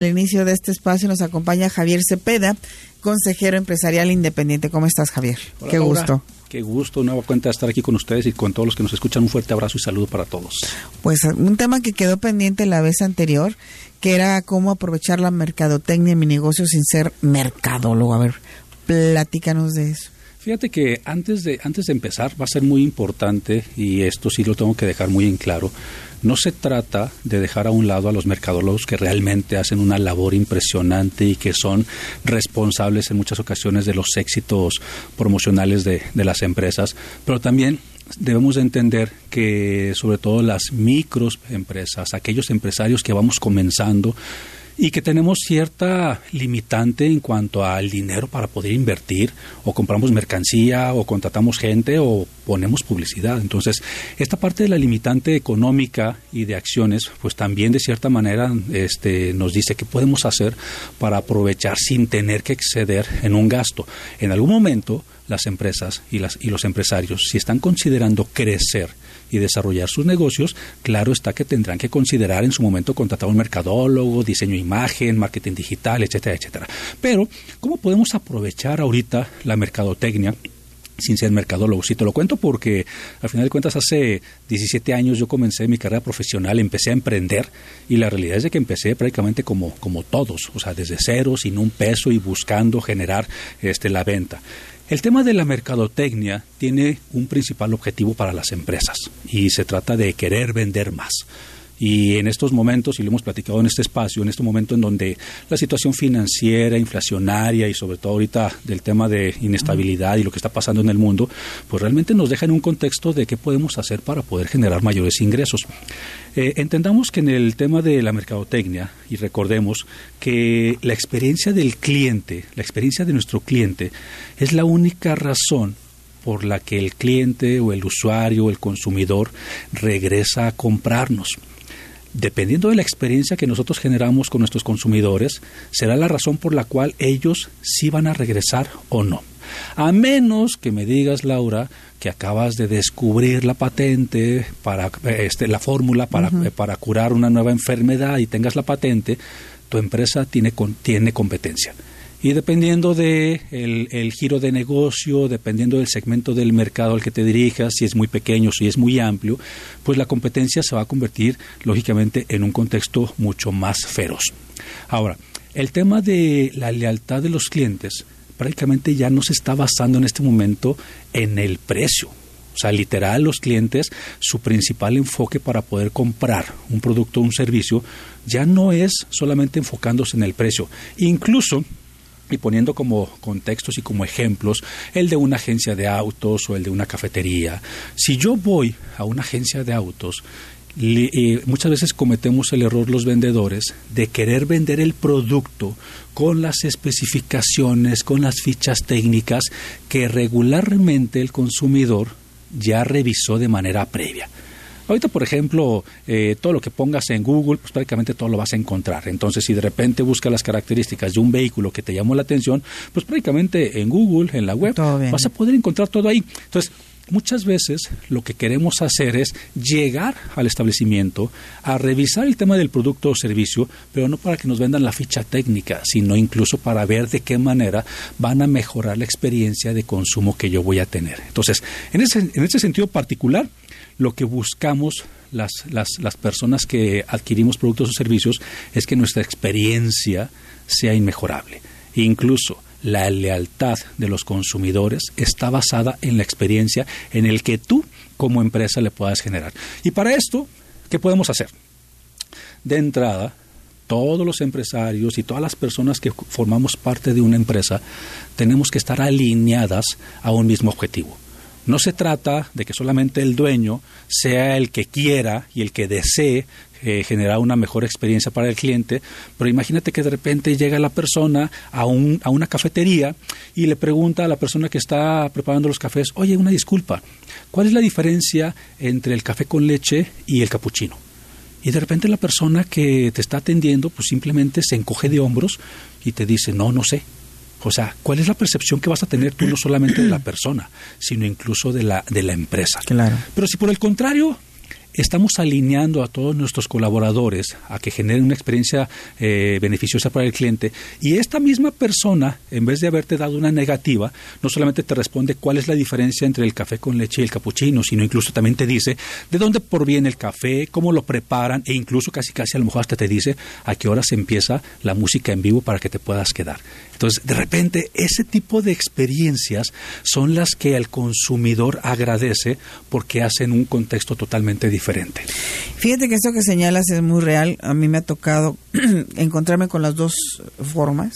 Al inicio de este espacio nos acompaña Javier Cepeda, consejero empresarial independiente. ¿Cómo estás, Javier? Hola, Qué Laura. gusto. Qué gusto, nueva cuenta estar aquí con ustedes y con todos los que nos escuchan. Un fuerte abrazo y saludo para todos. Pues un tema que quedó pendiente la vez anterior, que era cómo aprovechar la mercadotecnia en mi negocio sin ser mercadólogo. A ver, platícanos de eso. Fíjate que antes de, antes de empezar va a ser muy importante, y esto sí lo tengo que dejar muy en claro, no se trata de dejar a un lado a los mercadólogos que realmente hacen una labor impresionante y que son responsables en muchas ocasiones de los éxitos promocionales de, de las empresas, pero también debemos de entender que sobre todo las microempresas, aquellos empresarios que vamos comenzando, y que tenemos cierta limitante en cuanto al dinero para poder invertir o compramos mercancía o contratamos gente o ponemos publicidad. Entonces, esta parte de la limitante económica y de acciones, pues también de cierta manera este, nos dice qué podemos hacer para aprovechar sin tener que exceder en un gasto. En algún momento, las empresas y, las, y los empresarios, si están considerando crecer, y desarrollar sus negocios, claro está que tendrán que considerar en su momento contratar un mercadólogo, diseño de imagen, marketing digital, etcétera, etcétera. Pero, ¿cómo podemos aprovechar ahorita la mercadotecnia? sin ser mercadólogo. Si te lo cuento porque al final de cuentas hace 17 años yo comencé mi carrera profesional, empecé a emprender y la realidad es de que empecé prácticamente como, como todos, o sea, desde cero, sin un peso y buscando generar este, la venta. El tema de la mercadotecnia tiene un principal objetivo para las empresas y se trata de querer vender más. Y en estos momentos, y lo hemos platicado en este espacio, en este momento en donde la situación financiera, inflacionaria y sobre todo ahorita del tema de inestabilidad y lo que está pasando en el mundo, pues realmente nos deja en un contexto de qué podemos hacer para poder generar mayores ingresos. Eh, entendamos que en el tema de la mercadotecnia, y recordemos que la experiencia del cliente, la experiencia de nuestro cliente, es la única razón por la que el cliente o el usuario o el consumidor regresa a comprarnos dependiendo de la experiencia que nosotros generamos con nuestros consumidores, será la razón por la cual ellos sí van a regresar o no. A menos que me digas, Laura, que acabas de descubrir la patente para este, la fórmula para, uh -huh. para curar una nueva enfermedad y tengas la patente, tu empresa tiene, tiene competencia y dependiendo de el, el, giro de negocio, dependiendo del segmento del mercado al que te dirijas, si es muy pequeño, si es muy amplio, pues la competencia se va a convertir lógicamente en un contexto mucho más feroz. Ahora, el tema de la lealtad de los clientes prácticamente ya no se está basando en este momento en el precio. O sea, literal, los clientes, su principal enfoque para poder comprar un producto o un servicio ya no es solamente enfocándose en el precio. Incluso y poniendo como contextos y como ejemplos el de una agencia de autos o el de una cafetería. Si yo voy a una agencia de autos, eh, muchas veces cometemos el error los vendedores de querer vender el producto con las especificaciones, con las fichas técnicas que regularmente el consumidor ya revisó de manera previa. Ahorita, por ejemplo, eh, todo lo que pongas en Google, pues prácticamente todo lo vas a encontrar. Entonces, si de repente buscas las características de un vehículo que te llamó la atención, pues prácticamente en Google, en la web, vas a poder encontrar todo ahí. Entonces, muchas veces lo que queremos hacer es llegar al establecimiento a revisar el tema del producto o servicio, pero no para que nos vendan la ficha técnica, sino incluso para ver de qué manera van a mejorar la experiencia de consumo que yo voy a tener. Entonces, en ese, en ese sentido particular, lo que buscamos las, las, las, personas que adquirimos productos o servicios es que nuestra experiencia sea inmejorable. Incluso la lealtad de los consumidores está basada en la experiencia en el que tú como empresa le puedas generar. Y para esto, ¿qué podemos hacer? De entrada, todos los empresarios y todas las personas que formamos parte de una empresa tenemos que estar alineadas a un mismo objetivo. No se trata de que solamente el dueño sea el que quiera y el que desee eh, generar una mejor experiencia para el cliente, pero imagínate que de repente llega la persona a, un, a una cafetería y le pregunta a la persona que está preparando los cafés, oye, una disculpa, ¿cuál es la diferencia entre el café con leche y el capuchino? Y de repente la persona que te está atendiendo pues simplemente se encoge de hombros y te dice, no, no sé. O sea, ¿cuál es la percepción que vas a tener tú no solamente de la persona, sino incluso de la, de la empresa? Claro. Pero si por el contrario estamos alineando a todos nuestros colaboradores a que generen una experiencia eh, beneficiosa para el cliente y esta misma persona, en vez de haberte dado una negativa, no solamente te responde cuál es la diferencia entre el café con leche y el capuchino, sino incluso también te dice de dónde proviene el café, cómo lo preparan e incluso casi casi a lo mejor hasta te dice a qué hora se empieza la música en vivo para que te puedas quedar. Entonces, de repente, ese tipo de experiencias son las que el consumidor agradece porque hacen un contexto totalmente diferente. Fíjate que esto que señalas es muy real. A mí me ha tocado encontrarme con las dos formas,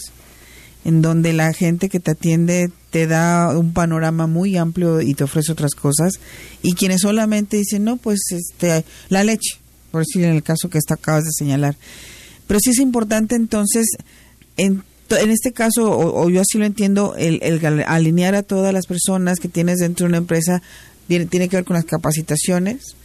en donde la gente que te atiende te da un panorama muy amplio y te ofrece otras cosas, y quienes solamente dicen, no, pues este, la leche, por decir en el caso que está, acabas de señalar. Pero sí es importante entonces en en este caso, o, yo así lo entiendo, el, alinear a todas las personas que tienes dentro de una empresa tiene, que ver con las capacitaciones,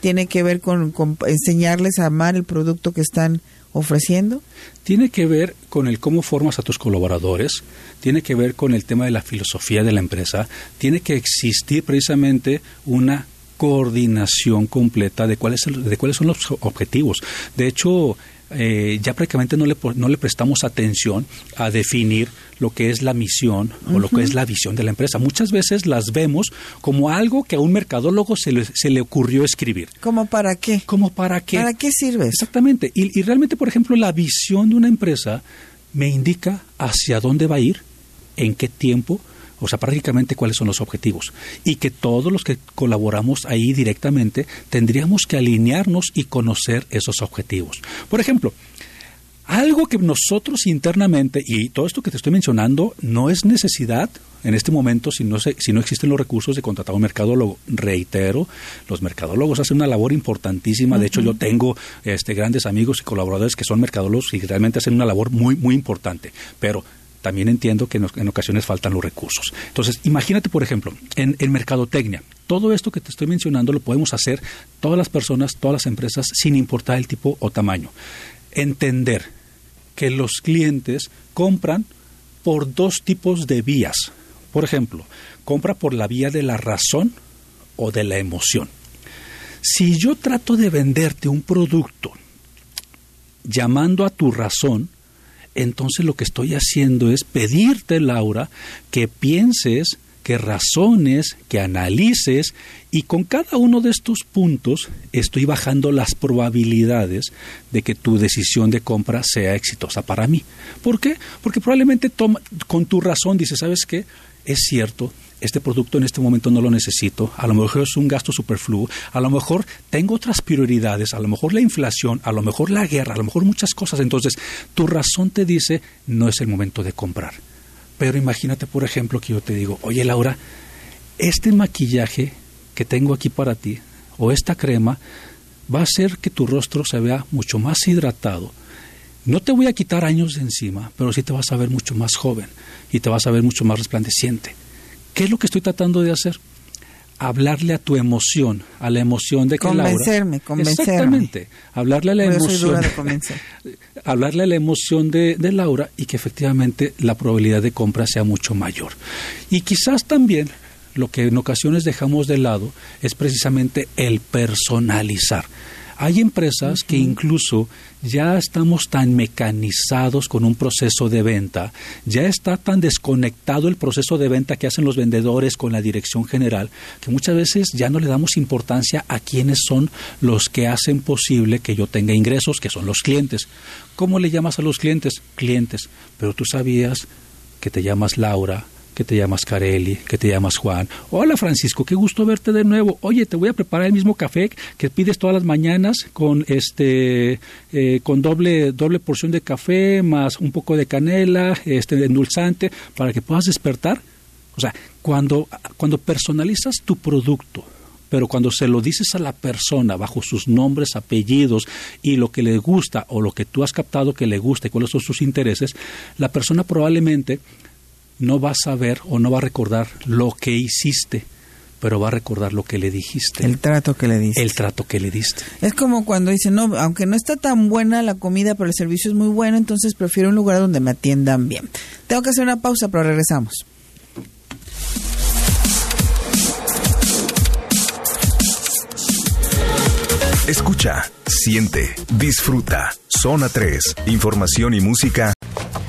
tiene que ver con, enseñarles a amar el producto que están ofreciendo? Tiene que ver con el cómo formas a tus colaboradores, tiene que ver con el tema de la filosofía de la empresa, tiene que existir precisamente una coordinación completa de cuáles, de cuáles son los objetivos. De hecho, eh, ya prácticamente no le, no le prestamos atención a definir lo que es la misión o lo que es la visión de la empresa. Muchas veces las vemos como algo que a un mercadólogo se le, se le ocurrió escribir. ¿Como para qué? ¿Como para qué? ¿Para qué sirve? Exactamente. Y, y realmente, por ejemplo, la visión de una empresa me indica hacia dónde va a ir, en qué tiempo, o sea, prácticamente cuáles son los objetivos. Y que todos los que colaboramos ahí directamente tendríamos que alinearnos y conocer esos objetivos. Por ejemplo, algo que nosotros internamente, y todo esto que te estoy mencionando, no es necesidad en este momento si no, se, si no existen los recursos de contratar a un mercadólogo. Reitero, los mercadólogos hacen una labor importantísima. De hecho, yo tengo este, grandes amigos y colaboradores que son mercadólogos y realmente hacen una labor muy, muy importante. Pero también entiendo que en, ocasiones faltan los recursos. Entonces, imagínate, por ejemplo, en, en mercadotecnia, todo esto que te estoy mencionando lo podemos hacer todas las personas, todas las empresas, sin importar el tipo o tamaño. Entender que los clientes compran por dos tipos de vías. Por ejemplo, compra por la vía de la razón o de la emoción. Si yo trato de venderte un producto llamando a tu razón, entonces lo que estoy haciendo es pedirte, Laura, que pienses, que razones, que analices y con cada uno de estos puntos estoy bajando las probabilidades de que tu decisión de compra sea exitosa para mí. ¿Por qué? Porque probablemente con tu razón dices, ¿sabes qué? Es cierto, este producto en este momento no lo necesito, a lo mejor es un gasto superfluo, a lo mejor tengo otras prioridades, a lo mejor la inflación, a lo mejor la guerra, a lo mejor muchas cosas. Entonces, tu razón te dice, no es el momento de comprar. Pero imagínate, por ejemplo, que yo te digo, oye Laura, este maquillaje que tengo aquí para ti, o esta crema, va a hacer que tu rostro se vea mucho más hidratado. No te voy a quitar años de encima, pero sí te vas a ver mucho más joven y te vas a ver mucho más resplandeciente. ¿Qué es lo que estoy tratando de hacer? Hablarle a tu emoción, a la emoción de que convencerme, convencerme. Exactamente, hablarle a la emoción, hablarle a la emoción de, de Laura y que efectivamente la probabilidad de compra sea mucho mayor. Y quizás también lo que en ocasiones dejamos de lado es precisamente el personalizar. Hay empresas que incluso ya estamos tan mecanizados con un proceso de venta, ya está tan desconectado el proceso de venta que hacen los vendedores con la dirección general, que muchas veces ya no le damos importancia a quienes son los que hacen posible que yo tenga ingresos, que son los clientes. ¿Cómo le llamas a los clientes? Clientes. Pero tú sabías que te llamas Laura, que te llamas Carelli, que te llamas Juan. Hola Francisco, qué gusto verte de nuevo. Oye, te voy a preparar el mismo café que pides todas las mañanas con este eh, con doble doble porción de café más un poco de canela, este endulzante para que puedas despertar. O sea, cuando cuando personalizas tu producto, pero cuando se lo dices a la persona bajo sus nombres, apellidos y lo que le gusta o lo que tú has captado que le gusta y cuáles son sus intereses, la persona probablemente no va a saber o no va a recordar lo que hiciste, pero va a recordar lo que le dijiste. El trato que le diste. El trato que le diste. Es como cuando dicen, no, aunque no está tan buena la comida, pero el servicio es muy bueno, entonces prefiero un lugar donde me atiendan bien. Tengo que hacer una pausa, pero regresamos. Escucha, siente, disfruta. Zona 3, información y música